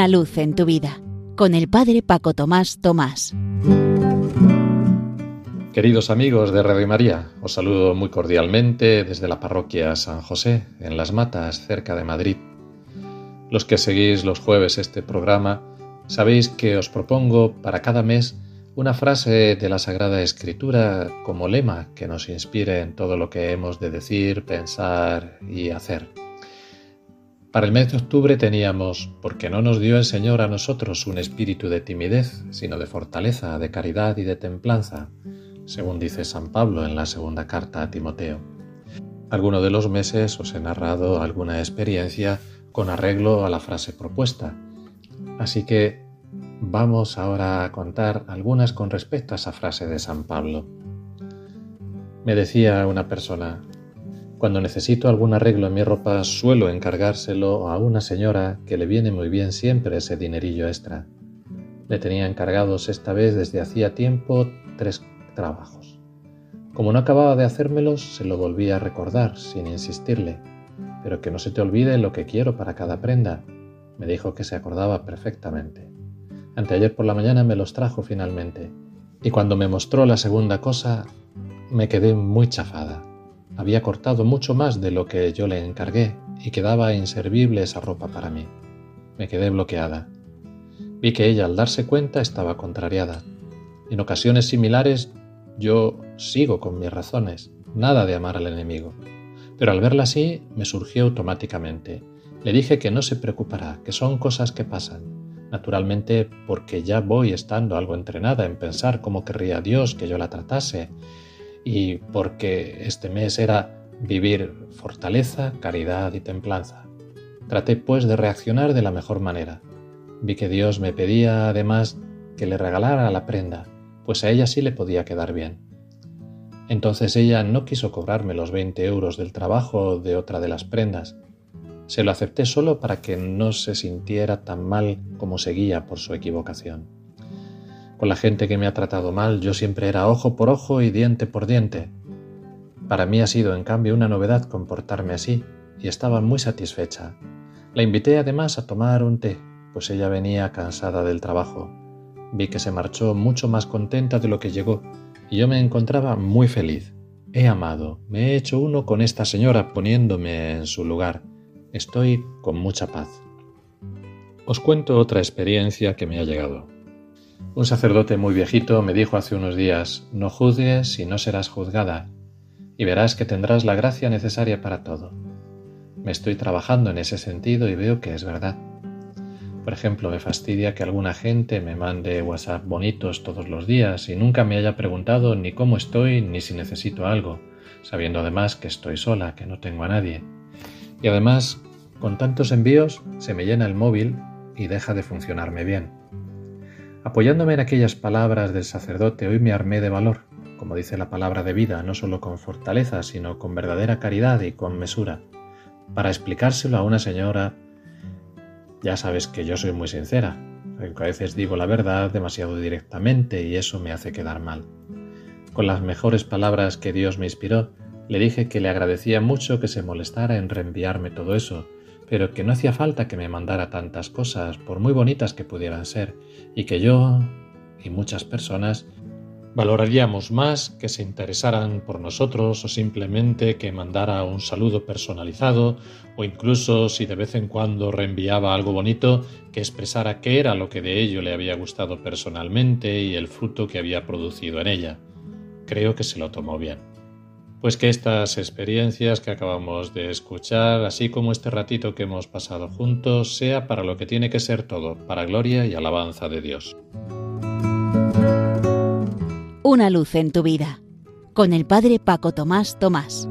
Una luz en tu vida con el Padre Paco Tomás Tomás. Queridos amigos de Radio María, os saludo muy cordialmente desde la parroquia San José, en Las Matas, cerca de Madrid. Los que seguís los jueves este programa, sabéis que os propongo para cada mes una frase de la Sagrada Escritura como lema que nos inspire en todo lo que hemos de decir, pensar y hacer. Para el mes de octubre teníamos, porque no nos dio el Señor a nosotros un espíritu de timidez, sino de fortaleza, de caridad y de templanza, según dice San Pablo en la segunda carta a Timoteo. Alguno de los meses os he narrado alguna experiencia con arreglo a la frase propuesta, así que vamos ahora a contar algunas con respecto a esa frase de San Pablo. Me decía una persona, cuando necesito algún arreglo en mi ropa suelo encargárselo a una señora que le viene muy bien siempre ese dinerillo extra. Le tenía encargados esta vez desde hacía tiempo tres trabajos. Como no acababa de hacérmelos, se lo volví a recordar sin insistirle. Pero que no se te olvide lo que quiero para cada prenda. Me dijo que se acordaba perfectamente. Anteayer por la mañana me los trajo finalmente. Y cuando me mostró la segunda cosa, me quedé muy chafada. Había cortado mucho más de lo que yo le encargué y quedaba inservible esa ropa para mí. Me quedé bloqueada. Vi que ella al darse cuenta estaba contrariada. En ocasiones similares yo sigo con mis razones, nada de amar al enemigo. Pero al verla así me surgió automáticamente. Le dije que no se preocupará, que son cosas que pasan. Naturalmente porque ya voy estando algo entrenada en pensar cómo querría Dios que yo la tratase y porque este mes era vivir fortaleza, caridad y templanza. Traté pues de reaccionar de la mejor manera. Vi que Dios me pedía además que le regalara la prenda, pues a ella sí le podía quedar bien. Entonces ella no quiso cobrarme los 20 euros del trabajo de otra de las prendas. Se lo acepté solo para que no se sintiera tan mal como seguía por su equivocación. Con la gente que me ha tratado mal yo siempre era ojo por ojo y diente por diente. Para mí ha sido en cambio una novedad comportarme así y estaba muy satisfecha. La invité además a tomar un té, pues ella venía cansada del trabajo. Vi que se marchó mucho más contenta de lo que llegó y yo me encontraba muy feliz. He amado, me he hecho uno con esta señora poniéndome en su lugar. Estoy con mucha paz. Os cuento otra experiencia que me ha llegado. Un sacerdote muy viejito me dijo hace unos días, no juzgues y no serás juzgada, y verás que tendrás la gracia necesaria para todo. Me estoy trabajando en ese sentido y veo que es verdad. Por ejemplo, me fastidia que alguna gente me mande WhatsApp bonitos todos los días y nunca me haya preguntado ni cómo estoy ni si necesito algo, sabiendo además que estoy sola, que no tengo a nadie. Y además, con tantos envíos, se me llena el móvil y deja de funcionarme bien. Apoyándome en aquellas palabras del sacerdote, hoy me armé de valor, como dice la palabra de vida, no solo con fortaleza, sino con verdadera caridad y con mesura, para explicárselo a una señora. Ya sabes que yo soy muy sincera, aunque a veces digo la verdad demasiado directamente y eso me hace quedar mal. Con las mejores palabras que Dios me inspiró, le dije que le agradecía mucho que se molestara en reenviarme todo eso, pero que no hacía falta que me mandara tantas cosas, por muy bonitas que pudieran ser, y que yo y muchas personas valoraríamos más que se interesaran por nosotros o simplemente que mandara un saludo personalizado o incluso si de vez en cuando reenviaba algo bonito que expresara qué era lo que de ello le había gustado personalmente y el fruto que había producido en ella. Creo que se lo tomó bien. Pues que estas experiencias que acabamos de escuchar, así como este ratito que hemos pasado juntos, sea para lo que tiene que ser todo, para gloria y alabanza de Dios. Una luz en tu vida, con el Padre Paco Tomás Tomás.